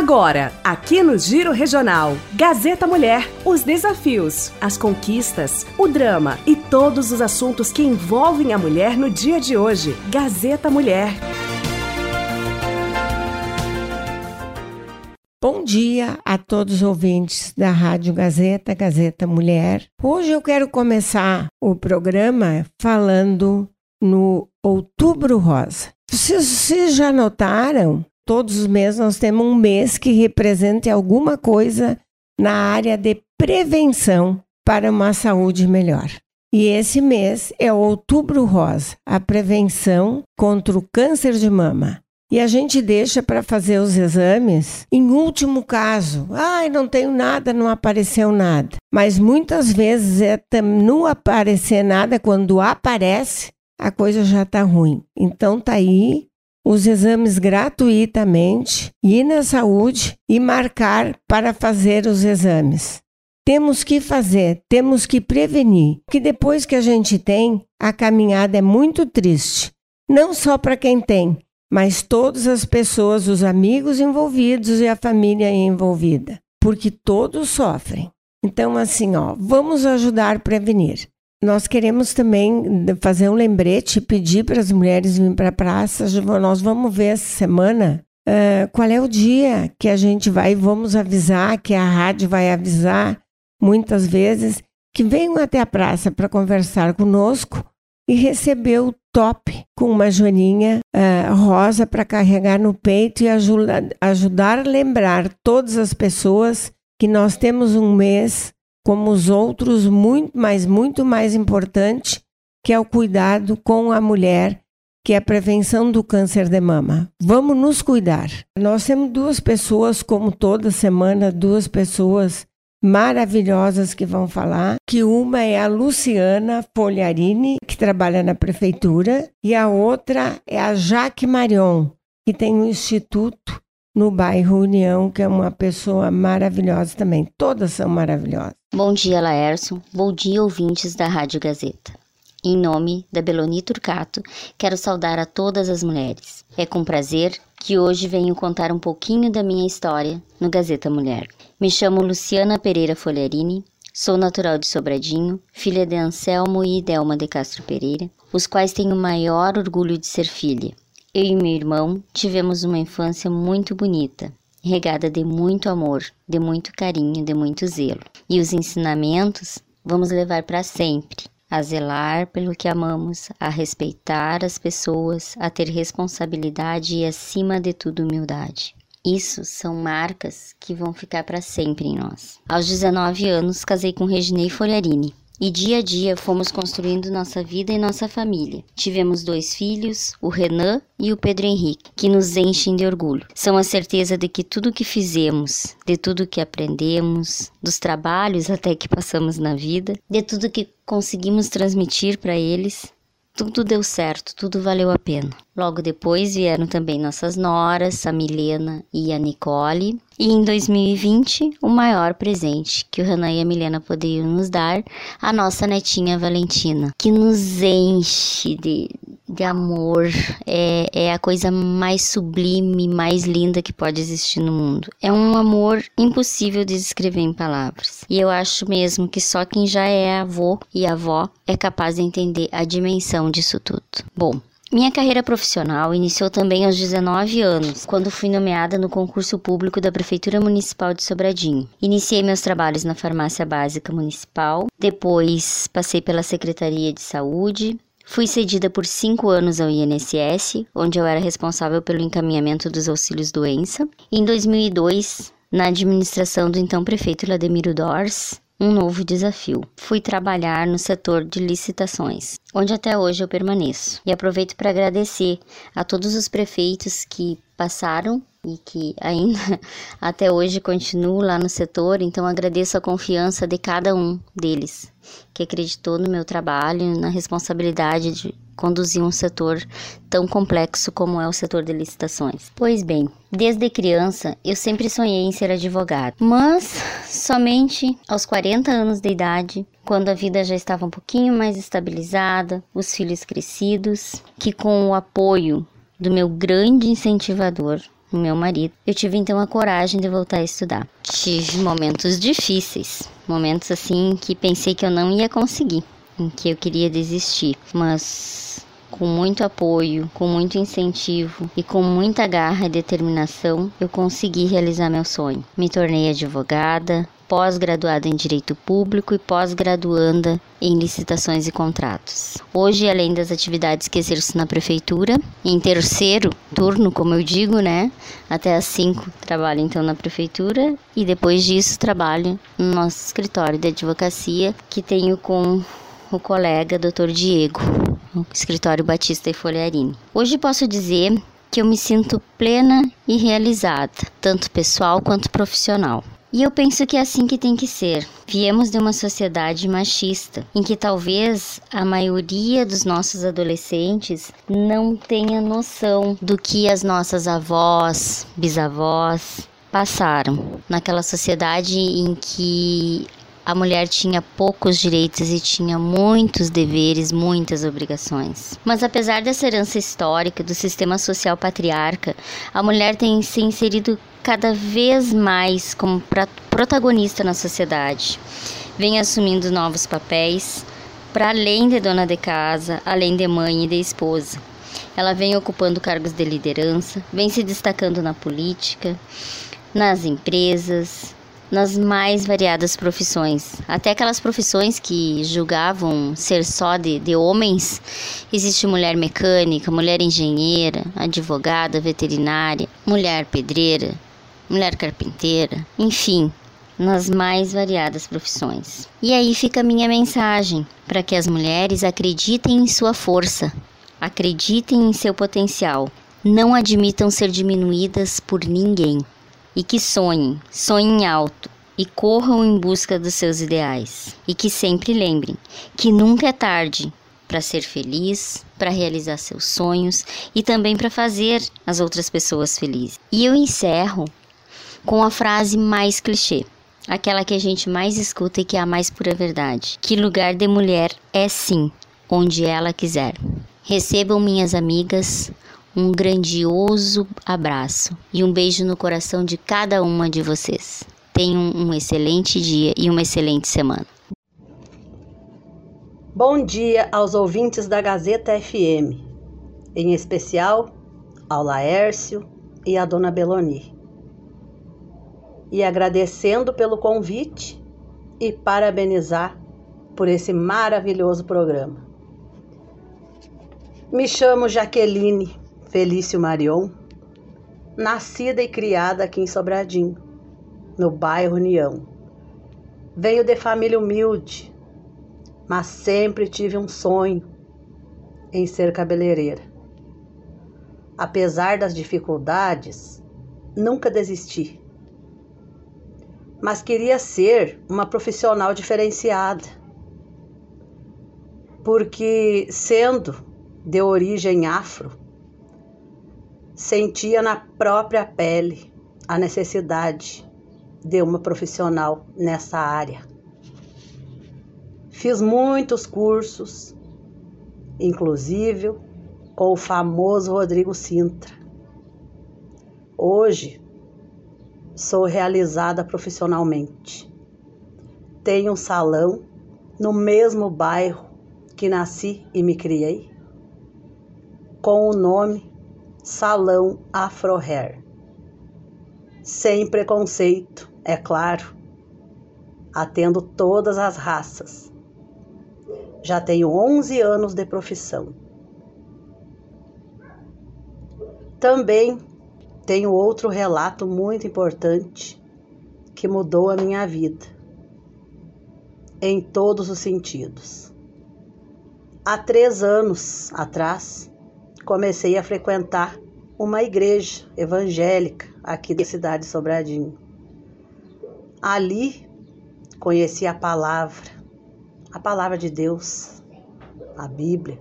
Agora, aqui no Giro Regional, Gazeta Mulher, os desafios, as conquistas, o drama e todos os assuntos que envolvem a mulher no dia de hoje. Gazeta Mulher. Bom dia a todos os ouvintes da Rádio Gazeta, Gazeta Mulher. Hoje eu quero começar o programa falando no Outubro Rosa. Vocês, vocês já notaram todos os meses nós temos um mês que represente alguma coisa na área de prevenção para uma saúde melhor. E esse mês é o Outubro Rosa, a prevenção contra o câncer de mama. E a gente deixa para fazer os exames em último caso. Ai, não tenho nada, não apareceu nada. Mas muitas vezes é não aparecer nada, quando aparece, a coisa já está ruim. Então tá aí os exames gratuitamente, ir na saúde e marcar para fazer os exames. Temos que fazer, temos que prevenir, que depois que a gente tem, a caminhada é muito triste. Não só para quem tem, mas todas as pessoas, os amigos envolvidos e a família envolvida, porque todos sofrem. Então, assim, ó, vamos ajudar a prevenir. Nós queremos também fazer um lembrete, pedir para as mulheres virem para a praça. Nós vamos ver essa semana uh, qual é o dia que a gente vai, vamos avisar, que a rádio vai avisar muitas vezes, que venham até a praça para conversar conosco e receber o top com uma joaninha uh, rosa para carregar no peito e ajuda, ajudar a lembrar todas as pessoas que nós temos um mês como os outros, muito, mas muito mais importante, que é o cuidado com a mulher, que é a prevenção do câncer de mama. Vamos nos cuidar. Nós temos duas pessoas, como toda semana, duas pessoas maravilhosas que vão falar, que uma é a Luciana Folharini, que trabalha na prefeitura, e a outra é a Jaque Marion, que tem um instituto no bairro União, que é uma pessoa maravilhosa também. Todas são maravilhosas. Bom dia, Laércio. Bom dia, ouvintes da Rádio Gazeta. Em nome da Beloni Turcato, quero saudar a todas as mulheres. É com prazer que hoje venho contar um pouquinho da minha história no Gazeta Mulher. Me chamo Luciana Pereira Folharini, sou natural de Sobradinho, filha de Anselmo e Delma de Castro Pereira, os quais tenho o maior orgulho de ser filha. Eu e meu irmão tivemos uma infância muito bonita, regada de muito amor, de muito carinho, de muito zelo. E os ensinamentos vamos levar para sempre: a zelar pelo que amamos, a respeitar as pessoas, a ter responsabilidade e, acima de tudo, humildade. Isso são marcas que vão ficar para sempre em nós. Aos 19 anos, casei com Reginei Folharini, e dia a dia fomos construindo nossa vida e nossa família. Tivemos dois filhos, o Renan e o Pedro Henrique, que nos enchem de orgulho. São a certeza de que tudo que fizemos, de tudo que aprendemos, dos trabalhos até que passamos na vida, de tudo que conseguimos transmitir para eles, tudo deu certo, tudo valeu a pena. Logo depois vieram também nossas noras, a Milena e a Nicole. E em 2020, o maior presente que o Renan e a Milena poderiam nos dar, a nossa netinha Valentina, que nos enche de, de amor. É, é a coisa mais sublime, mais linda que pode existir no mundo. É um amor impossível de descrever em palavras. E eu acho mesmo que só quem já é avô e avó é capaz de entender a dimensão disso tudo. Bom, minha carreira profissional iniciou também aos 19 anos, quando fui nomeada no concurso público da Prefeitura Municipal de Sobradinho. Iniciei meus trabalhos na Farmácia Básica Municipal, depois passei pela Secretaria de Saúde, Fui cedida por cinco anos ao INSS, onde eu era responsável pelo encaminhamento dos auxílios doença. Em 2002, na administração do então prefeito Lademiro Dors, um novo desafio. Fui trabalhar no setor de licitações, onde até hoje eu permaneço. E aproveito para agradecer a todos os prefeitos que passaram e que ainda até hoje continuo lá no setor, então agradeço a confiança de cada um deles, que acreditou no meu trabalho, na responsabilidade de conduzir um setor tão complexo como é o setor de licitações. Pois bem, desde criança eu sempre sonhei em ser advogado, mas somente aos 40 anos de idade, quando a vida já estava um pouquinho mais estabilizada, os filhos crescidos, que com o apoio do meu grande incentivador, meu marido, eu tive então a coragem de voltar a estudar. Tive momentos difíceis, momentos assim que pensei que eu não ia conseguir, em que eu queria desistir, mas com muito apoio, com muito incentivo e com muita garra e determinação, eu consegui realizar meu sonho. Me tornei advogada, pós-graduada em Direito Público e pós-graduanda em Licitações e Contratos. Hoje, além das atividades que exerço na Prefeitura, em terceiro turno, como eu digo, né? Até às 5 trabalho então na Prefeitura e depois disso trabalho no nosso escritório de advocacia que tenho com o colega Dr. Diego, no escritório Batista e Folharini. Hoje posso dizer que eu me sinto plena e realizada, tanto pessoal quanto profissional. E eu penso que é assim que tem que ser. Viemos de uma sociedade machista, em que talvez a maioria dos nossos adolescentes não tenha noção do que as nossas avós, bisavós passaram. Naquela sociedade em que a mulher tinha poucos direitos e tinha muitos deveres, muitas obrigações. Mas apesar dessa herança histórica do sistema social patriarca, a mulher tem se inserido cada vez mais como protagonista na sociedade. Vem assumindo novos papéis, para além de dona de casa, além de mãe e de esposa. Ela vem ocupando cargos de liderança, vem se destacando na política, nas empresas, nas mais variadas profissões. Até aquelas profissões que julgavam ser só de, de homens, existe mulher mecânica, mulher engenheira, advogada, veterinária, mulher pedreira, mulher carpinteira, enfim, nas mais variadas profissões. E aí fica a minha mensagem para que as mulheres acreditem em sua força, acreditem em seu potencial, não admitam ser diminuídas por ninguém e que sonhem, sonhem alto e corram em busca dos seus ideais. E que sempre lembrem que nunca é tarde para ser feliz, para realizar seus sonhos e também para fazer as outras pessoas felizes. E eu encerro com a frase mais clichê, aquela que a gente mais escuta e que é a mais pura verdade: que lugar de mulher é sim onde ela quiser. Recebam minhas amigas um grandioso abraço e um beijo no coração de cada uma de vocês. Tenham um excelente dia e uma excelente semana. Bom dia aos ouvintes da Gazeta FM, em especial ao Laércio e à Dona Beloni. E agradecendo pelo convite e parabenizar por esse maravilhoso programa. Me chamo Jaqueline Felício Marion, nascida e criada aqui em Sobradinho, no bairro União. Venho de família humilde, mas sempre tive um sonho em ser cabeleireira. Apesar das dificuldades, nunca desisti. Mas queria ser uma profissional diferenciada. Porque, sendo de origem afro, sentia na própria pele a necessidade de uma profissional nessa área. Fiz muitos cursos, inclusive com o famoso Rodrigo Sintra. Hoje sou realizada profissionalmente. Tenho um salão no mesmo bairro que nasci e me criei, com o nome Salão Afro Hair. Sem preconceito, é claro, atendo todas as raças. Já tenho 11 anos de profissão. Também tenho outro relato muito importante que mudou a minha vida, em todos os sentidos. Há três anos atrás, comecei a frequentar uma igreja evangélica aqui da cidade de Sobradinho. Ali conheci a palavra, a palavra de Deus, a Bíblia.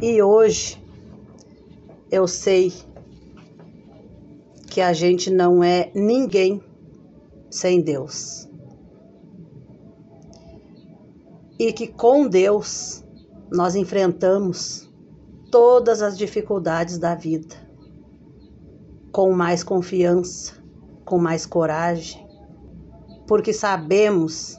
E hoje eu sei que a gente não é ninguém sem Deus. E que com Deus nós enfrentamos todas as dificuldades da vida. com mais confiança, com mais coragem, porque sabemos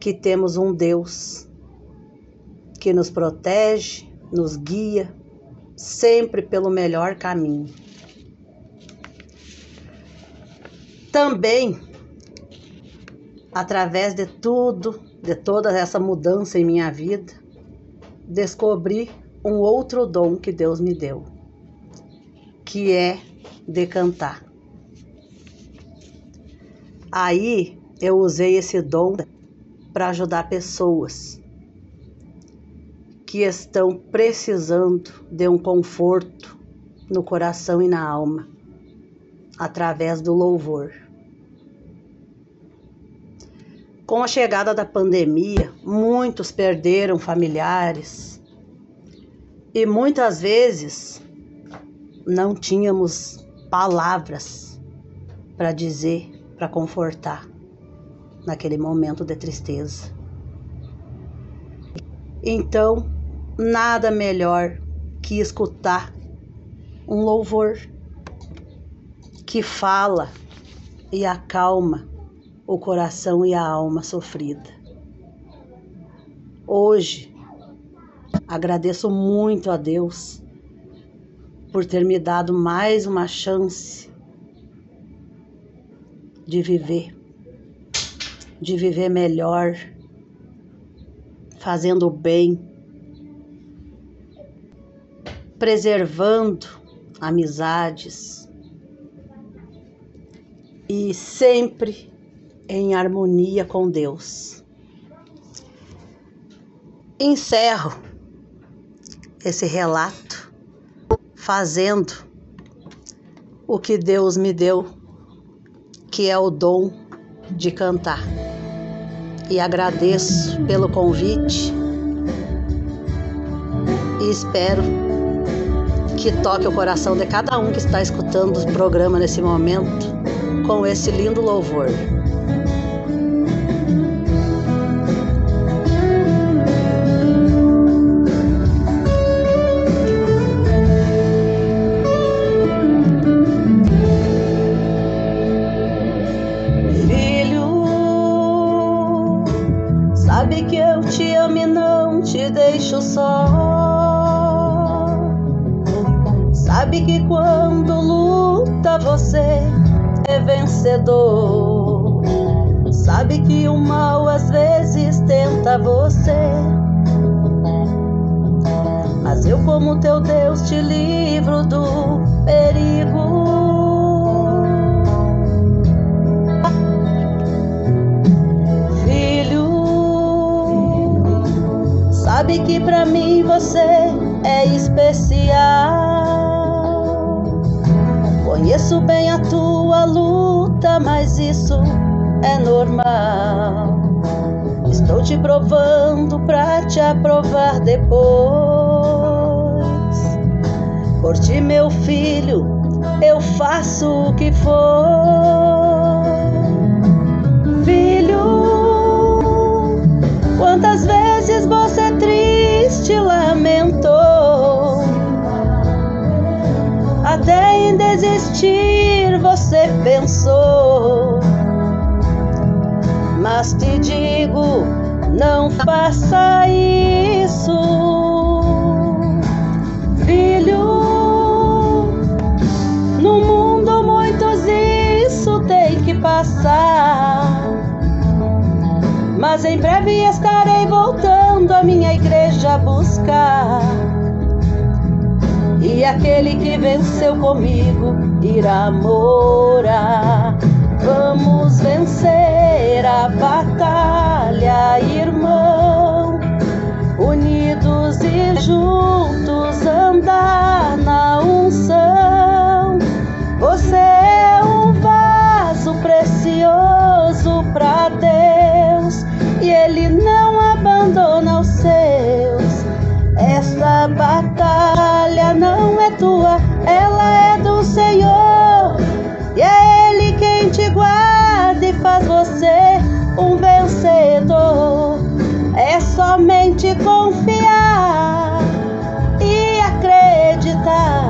que temos um Deus que nos protege, nos guia sempre pelo melhor caminho. Também, através de tudo, de toda essa mudança em minha vida, descobri um outro dom que Deus me deu, que é de cantar. Aí eu usei esse dom para ajudar pessoas que estão precisando de um conforto no coração e na alma, através do louvor. Com a chegada da pandemia, muitos perderam familiares e muitas vezes não tínhamos palavras para dizer, para confortar naquele momento de tristeza. Então, nada melhor que escutar um louvor que fala e acalma o coração e a alma sofrida. Hoje, agradeço muito a Deus por ter me dado mais uma chance de viver, de viver melhor, fazendo o bem preservando amizades e sempre em harmonia com Deus. Encerro esse relato fazendo o que Deus me deu, que é o dom de cantar. E agradeço pelo convite e espero que toque o coração de cada um que está escutando o programa nesse momento com esse lindo louvor. Sabe que quando luta você é vencedor. Sabe que o mal às vezes tenta você. Mas eu, como teu Deus, te livro do perigo. Filho, sabe que pra mim você é especial. Conheço bem a tua luta, mas isso é normal. Estou te provando pra te aprovar depois. Por ti, meu filho, eu faço o que for. Filho, quantas vezes você triste Até em desistir você pensou. Mas te digo, não faça isso, filho. No mundo muitos isso tem que passar. Mas em breve estarei voltando a minha igreja buscar. Aquele que venceu comigo irá morar. Vamos vencer a batalha, irmão. Unidos e juntos andar não é tua, ela é do Senhor. E é Ele quem te guarda e faz você um vencedor. É somente confiar e acreditar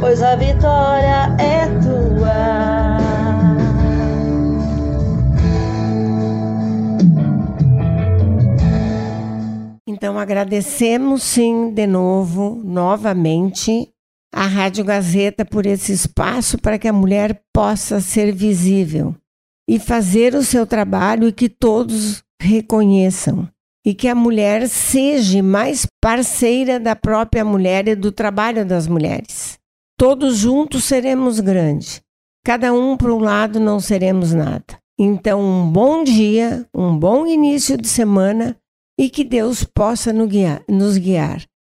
pois a vitória agradecemos sim de novo, novamente, a Rádio Gazeta por esse espaço para que a mulher possa ser visível e fazer o seu trabalho e que todos reconheçam. E que a mulher seja mais parceira da própria mulher e do trabalho das mulheres. Todos juntos seremos grandes. Cada um para um lado não seremos nada. Então, um bom dia, um bom início de semana e que Deus possa nos guiar.